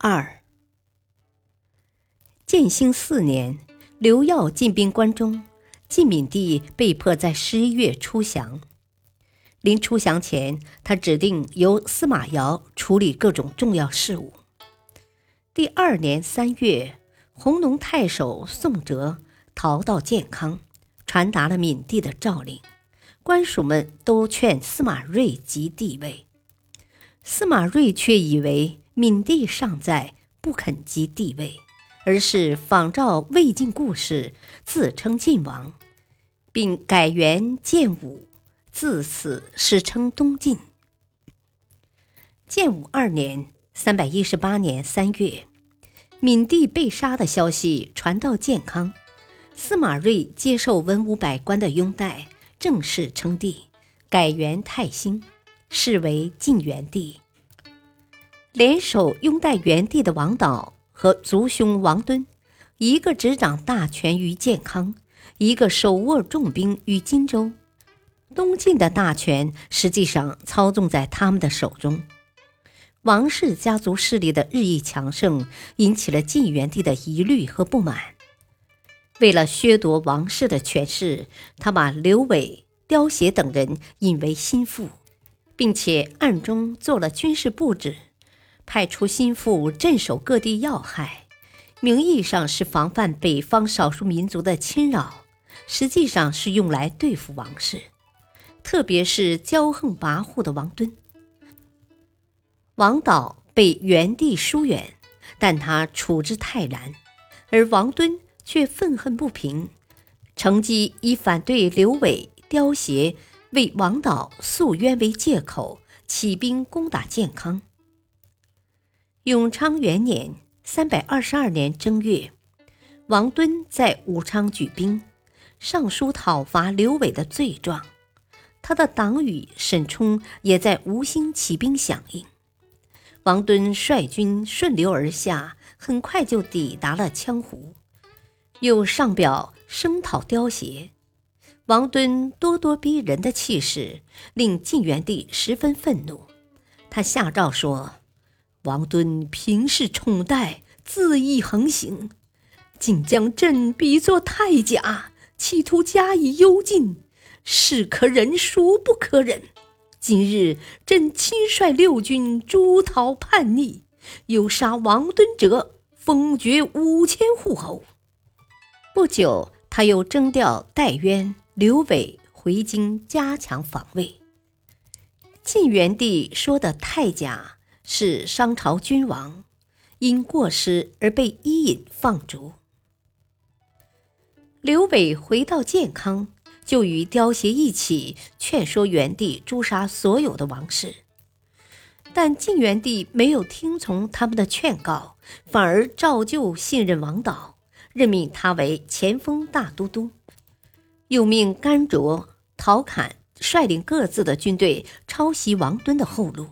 二，建兴四年，刘耀进兵关中，晋闵帝被迫在十一月出降。临出降前，他指定由司马瑶处理各种重要事务。第二年三月，弘农太守宋哲逃到建康，传达了闵帝的诏令，官属们都劝司马睿即帝位，司马睿却以为。闵帝尚在，不肯即帝位，而是仿照魏晋故事，自称晋王，并改元建武，自此史称东晋。建武二年（三百一十八年）三月，闵帝被杀的消息传到建康，司马睿接受文武百官的拥戴，正式称帝，改元太兴，是为晋元帝。联手拥戴元帝的王导和族兄王敦，一个执掌大权于建康，一个手握重兵于荆州。东晋的大权实际上操纵在他们的手中。王氏家族势力的日益强盛，引起了晋元帝的疑虑和不满。为了削夺王室的权势，他把刘伟、刁协等人引为心腹，并且暗中做了军事布置。派出心腹镇守各地要害，名义上是防范北方少数民族的侵扰，实际上是用来对付王室，特别是骄横跋扈的王敦。王导被元帝疏远，但他处之泰然，而王敦却愤恨不平，乘机以反对刘伟、刁协为王导诉冤为借口，起兵攻打建康。永昌元年（三百二十二年）正月，王敦在武昌举兵，上书讨伐刘伟的罪状。他的党羽沈冲也在吴兴起兵响应。王敦率军顺流而下，很快就抵达了羌湖，又上表声讨刁协。王敦咄咄逼人的气势令晋元帝十分愤怒，他下诏说。王敦平视宠待，恣意横行，竟将朕比作太甲，企图加以幽禁，是可忍孰不可忍？今日朕亲率六军诛讨叛逆，又杀王敦者，封爵五千户侯。不久，他又征调戴渊、刘伟回京加强防卫。晋元帝说的太甲。是商朝君王，因过失而被伊尹放逐。刘伟回到建康，就与刁协一起劝说元帝诛杀所有的王室，但晋元帝没有听从他们的劝告，反而照旧信任王导，任命他为前锋大都督，又命甘卓、陶侃率领各自的军队抄袭王敦的后路。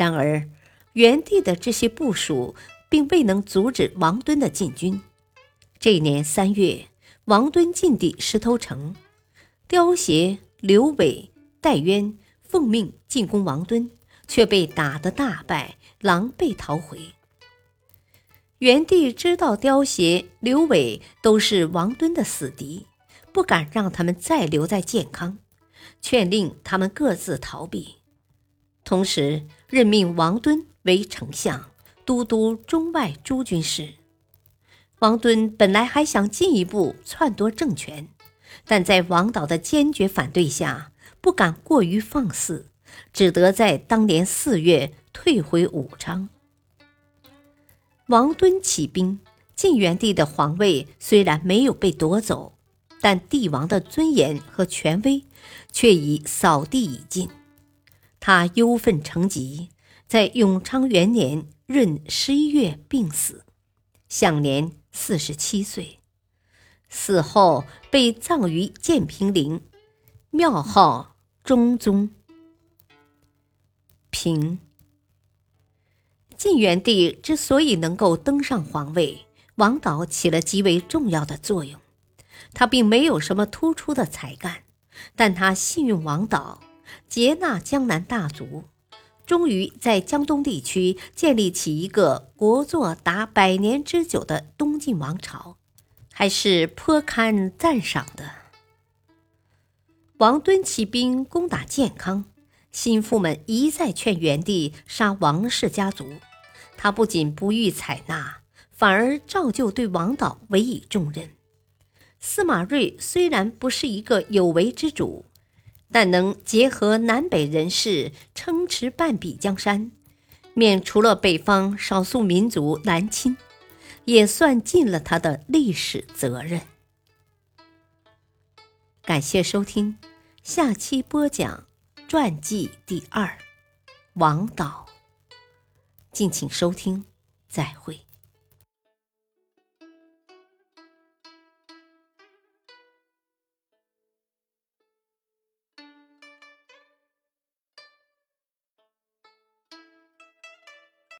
然而，元帝的这些部署并未能阻止王敦的进军。这一年三月，王敦进抵石头城，刁协、刘伟、戴渊奉命进攻王敦，却被打得大败，狼狈逃回。元帝知道刁协、刘伟都是王敦的死敌，不敢让他们再留在建康，劝令他们各自逃避。同时任命王敦为丞相，都督中外诸军事。王敦本来还想进一步篡夺政权，但在王导的坚决反对下，不敢过于放肆，只得在当年四月退回武昌。王敦起兵，晋元帝的皇位虽然没有被夺走，但帝王的尊严和权威却已扫地已尽。他忧愤成疾，在永昌元年闰十一月病死，享年四十七岁。死后被葬于建平陵，庙号中宗。平。晋元帝之所以能够登上皇位，王导起了极为重要的作用。他并没有什么突出的才干，但他信用王导，接纳江南大族，终于在江东地区建立起一个国祚达百年之久的东晋王朝。还是颇堪赞赏的。王敦起兵攻打建康，心腹们一再劝元帝杀王氏家族，他不仅不予采纳，反而照旧对王导委以重任。司马睿虽然不是一个有为之主，但能结合南北人士，撑持半壁江山，免除了北方少数民族南侵。也算尽了他的历史责任。感谢收听，下期播讲传记第二，王导。敬请收听，再会。